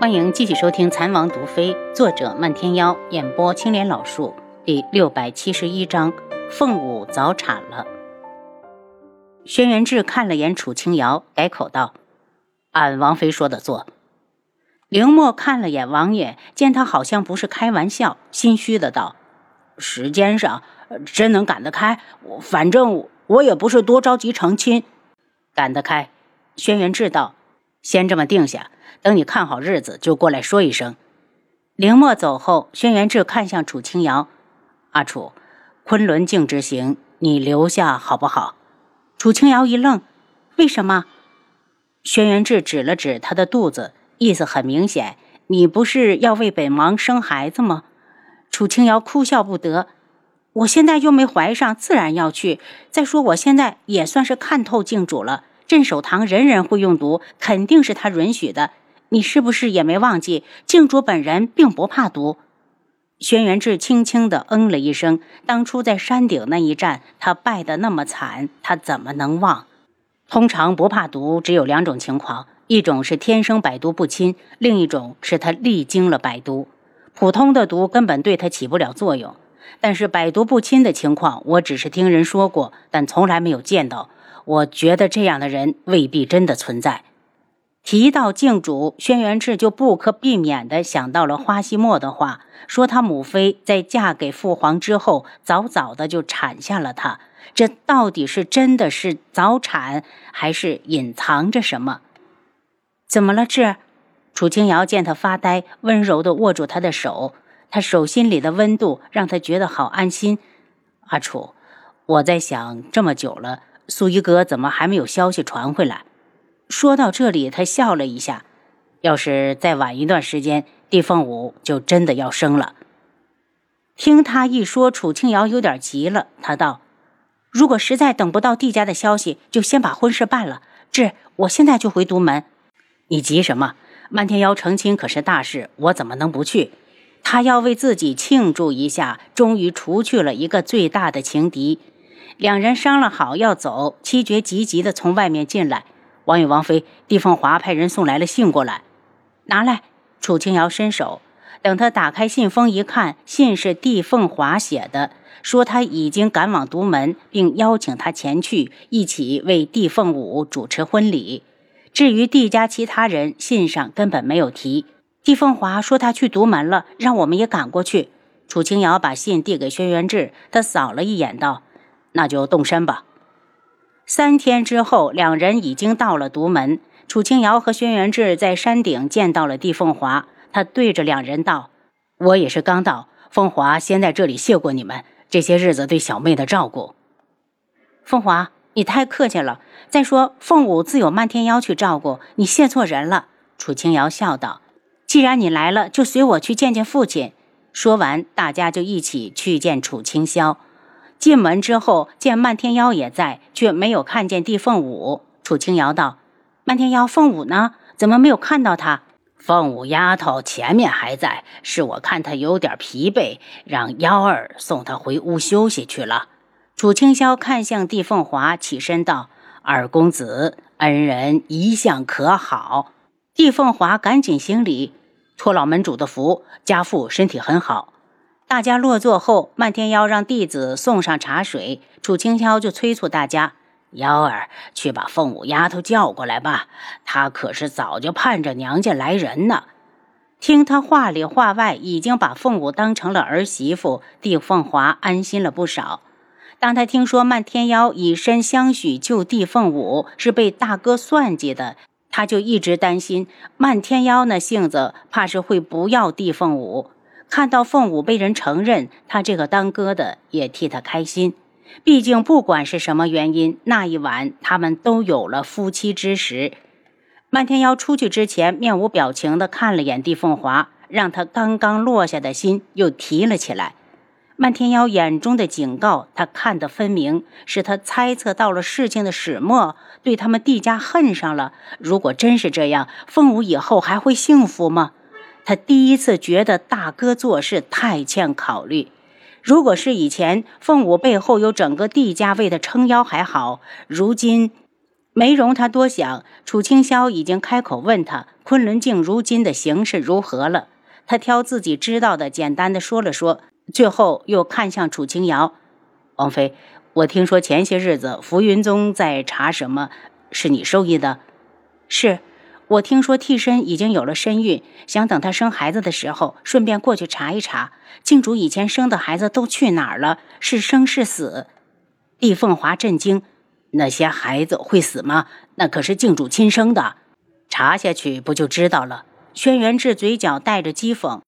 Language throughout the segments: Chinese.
欢迎继续收听《残王毒妃》，作者漫天妖，演播青莲老树，第六百七十一章：凤舞早产了。轩辕志看了眼楚清瑶，改口道：“按王妃说的做。”凌墨看了眼王爷，见他好像不是开玩笑，心虚的道：“时间上真能赶得开，反正我也不是多着急成亲，赶得开。”轩辕志道：“先这么定下。”等你看好日子，就过来说一声。凌墨走后，轩辕志看向楚清瑶：“阿楚，昆仑镜之行，你留下好不好？”楚清瑶一愣：“为什么？”轩辕志指了指他的肚子，意思很明显：“你不是要为本王生孩子吗？”楚清瑶哭笑不得：“我现在又没怀上，自然要去。再说我现在也算是看透镜主了，镇守堂人人会用毒，肯定是他允许的。”你是不是也没忘记，镜主本人并不怕毒？轩辕志轻轻的嗯了一声。当初在山顶那一战，他败得那么惨，他怎么能忘？通常不怕毒，只有两种情况：一种是天生百毒不侵，另一种是他历经了百毒。普通的毒根本对他起不了作用。但是百毒不侵的情况，我只是听人说过，但从来没有见到。我觉得这样的人未必真的存在。提到镜主，轩辕志就不可避免地想到了花希墨的话，说他母妃在嫁给父皇之后，早早的就产下了他。这到底是真的是早产，还是隐藏着什么？怎么了，志？楚清瑶见他发呆，温柔地握住他的手，他手心里的温度让他觉得好安心。阿楚，我在想，这么久了，苏一哥怎么还没有消息传回来？说到这里，他笑了一下。要是再晚一段时间，帝凤舞就真的要生了。听他一说，楚清瑶有点急了。他道：“如果实在等不到帝家的消息，就先把婚事办了。志，我现在就回独门。你急什么？漫天妖成亲可是大事，我怎么能不去？他要为自己庆祝一下，终于除去了一个最大的情敌。两人商量好要走，七绝急急的从外面进来。王与王妃，帝凤华派人送来了信过来，拿来。楚清瑶伸手，等他打开信封一看，信是帝凤华写的，说他已经赶往独门，并邀请他前去一起为帝凤舞主持婚礼。至于帝家其他人，信上根本没有提。帝凤华说他去独门了，让我们也赶过去。楚清瑶把信递给轩辕志，他扫了一眼，道：“那就动身吧。”三天之后，两人已经到了独门。楚清瑶和轩辕志在山顶见到了帝凤华，他对着两人道：“我也是刚到，凤华先在这里谢过你们这些日子对小妹的照顾。”凤华，你太客气了。再说凤舞自有漫天妖去照顾，你谢错人了。”楚清瑶笑道：“既然你来了，就随我去见见父亲。”说完，大家就一起去见楚清霄。进门之后，见漫天妖也在，却没有看见帝凤舞。楚清瑶道：“漫天妖，凤舞呢？怎么没有看到他？”凤舞丫头前面还在，是我看她有点疲惫，让幺儿送她回屋休息去了。楚清霄看向帝凤华，起身道：“二公子，恩人一向可好？”帝凤华赶紧行礼，托老门主的福，家父身体很好。大家落座后，漫天妖让弟子送上茶水，楚清霄就催促大家：“幺儿，去把凤舞丫头叫过来吧，她可是早就盼着娘家来人呢。”听他话里话外，已经把凤舞当成了儿媳妇，帝凤华安心了不少。当他听说漫天妖以身相许救帝凤舞是被大哥算计的，他就一直担心漫天妖那性子，怕是会不要帝凤舞。看到凤舞被人承认，他这个当哥的也替他开心。毕竟不管是什么原因，那一晚他们都有了夫妻之实。漫天妖出去之前，面无表情地看了眼帝凤华，让他刚刚落下的心又提了起来。漫天妖眼中的警告，他看得分明，是他猜测到了事情的始末，对他们帝家恨上了。如果真是这样，凤舞以后还会幸福吗？他第一次觉得大哥做事太欠考虑。如果是以前，凤舞背后有整个帝家为他撑腰还好，如今，没容他多想，楚清霄已经开口问他昆仑镜如今的形势如何了。他挑自己知道的，简单的说了说，最后又看向楚清瑶：“王妃，我听说前些日子浮云宗在查什么，是你授意的？是，我听说替身已经有了身孕，想等她生孩子的时候，顺便过去查一查，静主以前生的孩子都去哪儿了，是生是死？”厉凤华震惊。那些孩子会死吗？那可是静主亲生的，查下去不就知道了？轩辕志嘴角带着讥讽：“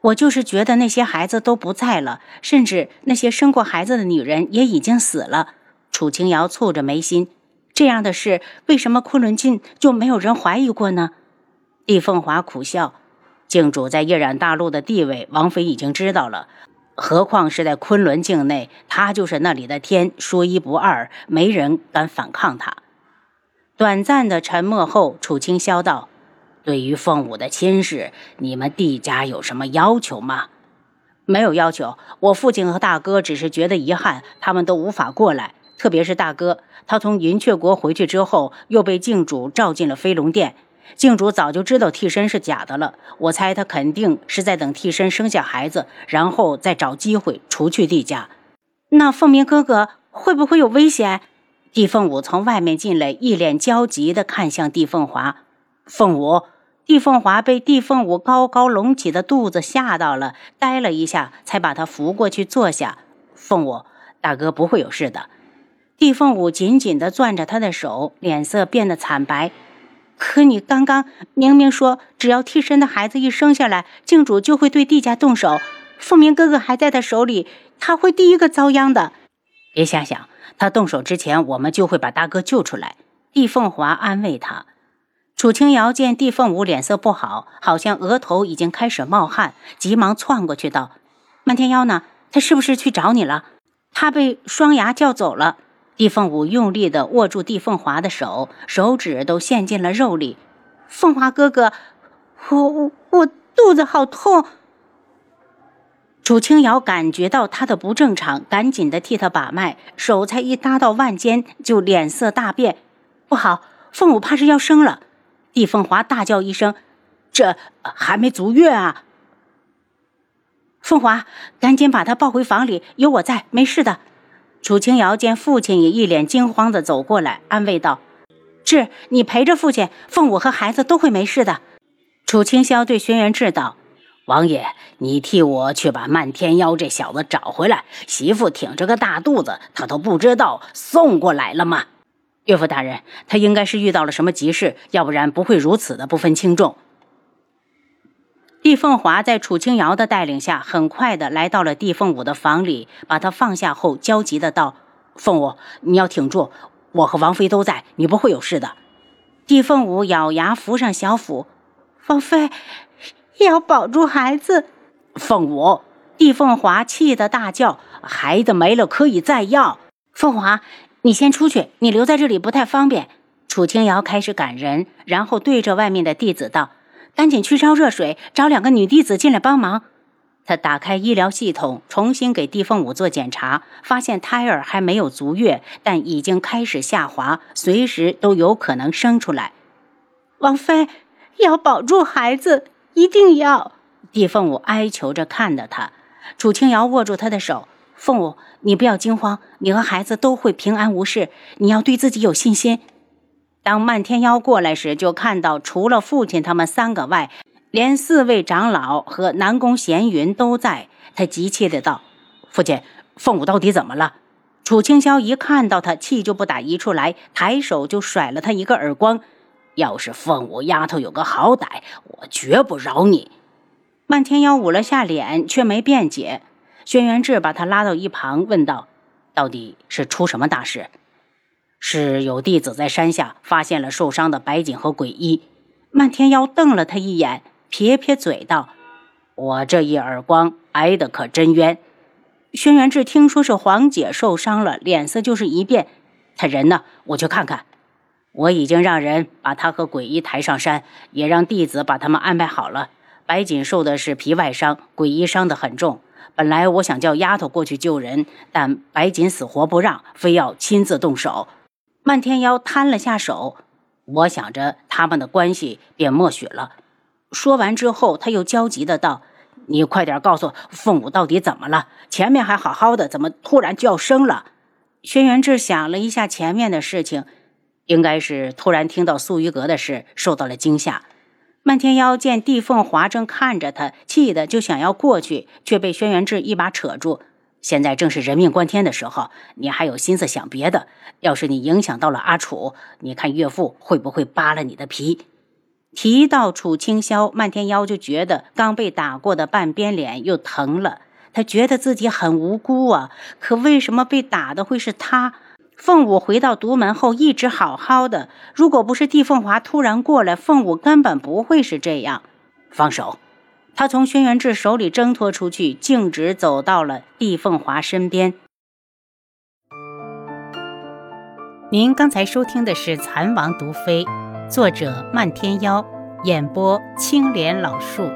我就是觉得那些孩子都不在了，甚至那些生过孩子的女人也已经死了。”楚清瑶蹙着眉心：“这样的事，为什么昆仑镜就没有人怀疑过呢？”帝凤华苦笑：“镜主在夜染大陆的地位，王妃已经知道了。”何况是在昆仑境内，他就是那里的天，说一不二，没人敢反抗他。短暂的沉默后，楚清霄道：“对于凤舞的亲事，你们帝家有什么要求吗？”“没有要求，我父亲和大哥只是觉得遗憾，他们都无法过来。特别是大哥，他从云雀国回去之后，又被镜主召进了飞龙殿。”镜主早就知道替身是假的了，我猜他肯定是在等替身生下孩子，然后再找机会除去帝家。那凤鸣哥哥会不会有危险？帝凤舞从外面进来，一脸焦急地看向帝凤华。凤舞，帝凤华被帝凤舞高高隆起的肚子吓到了，呆了一下，才把他扶过去坐下。凤舞，大哥不会有事的。帝凤舞紧紧地攥着他的手，脸色变得惨白。可你刚刚明明说，只要替身的孩子一生下来，镜主就会对帝家动手。凤鸣哥哥还在他手里，他会第一个遭殃的。别瞎想，他动手之前，我们就会把大哥救出来。帝凤华安慰他。楚清瑶见帝凤舞脸色不好，好像额头已经开始冒汗，急忙窜过去道：“漫天妖呢？他是不是去找你了？他被双牙叫走了。”帝凤舞用力地握住帝凤华的手，手指都陷进了肉里。凤华哥哥，我我我肚子好痛。楚清瑶感觉到他的不正常，赶紧的替他把脉，手才一搭到腕间，就脸色大变。不好，凤舞怕是要生了。帝凤华大叫一声：“这还没足月啊！”凤华，赶紧把他抱回房里，有我在，没事的。楚清瑶见父亲也一脸惊慌地走过来，安慰道：“志，你陪着父亲，凤舞和孩子都会没事的。”楚清霄对轩辕志道：“王爷，你替我去把漫天妖这小子找回来。媳妇挺着个大肚子，他都不知道送过来了吗？”岳父大人，他应该是遇到了什么急事，要不然不会如此的不分轻重。帝凤华在楚清瑶的带领下，很快的来到了帝凤舞的房里，把他放下后，焦急的道：“凤舞，你要挺住，我和王妃都在，你不会有事的。”帝凤舞咬牙扶上小腹：“王妃要保住孩子。”凤舞，帝凤华气得大叫：“孩子没了可以再要。”凤华，你先出去，你留在这里不太方便。楚清瑶开始赶人，然后对着外面的弟子道。赶紧去烧热水，找两个女弟子进来帮忙。他打开医疗系统，重新给帝凤舞做检查，发现胎儿还没有足月，但已经开始下滑，随时都有可能生出来。王妃要保住孩子，一定要！帝凤舞哀求着看着他。楚清瑶握住他的手：“凤舞，你不要惊慌，你和孩子都会平安无事，你要对自己有信心。”当漫天妖过来时，就看到除了父亲他们三个外，连四位长老和南宫闲云都在。他急切的道：“父亲，凤舞到底怎么了？”楚清霄一看到他，气就不打一处来，抬手就甩了他一个耳光。要是凤舞丫头有个好歹，我绝不饶你！漫天妖捂了下脸，却没辩解。轩辕志把他拉到一旁，问道：“到底是出什么大事？”是有弟子在山下发现了受伤的白锦和鬼医。漫天妖瞪了他一眼，撇撇嘴道：“我这一耳光挨得可真冤。”轩辕志听说是黄姐受伤了，脸色就是一变。他人呢？我去看看。我已经让人把他和鬼医抬上山，也让弟子把他们安排好了。白锦受的是皮外伤，鬼医伤得很重。本来我想叫丫头过去救人，但白锦死活不让，非要亲自动手。漫天妖摊了下手，我想着他们的关系便默许了。说完之后，他又焦急的道：“你快点告诉凤舞到底怎么了？前面还好好的，怎么突然就要生了？”轩辕志想了一下前面的事情，应该是突然听到素玉阁的事，受到了惊吓。漫天妖见帝凤华正看着他，气得就想要过去，却被轩辕志一把扯住。现在正是人命关天的时候，你还有心思想别的？要是你影响到了阿楚，你看岳父会不会扒了你的皮？提到楚清霄，漫天妖就觉得刚被打过的半边脸又疼了。他觉得自己很无辜啊，可为什么被打的会是他？凤舞回到独门后一直好好的，如果不是帝凤华突然过来，凤舞根本不会是这样。放手。他从轩辕志手里挣脱出去，径直走到了帝凤华身边。您刚才收听的是《蚕王毒妃》，作者漫天妖，演播青莲老树。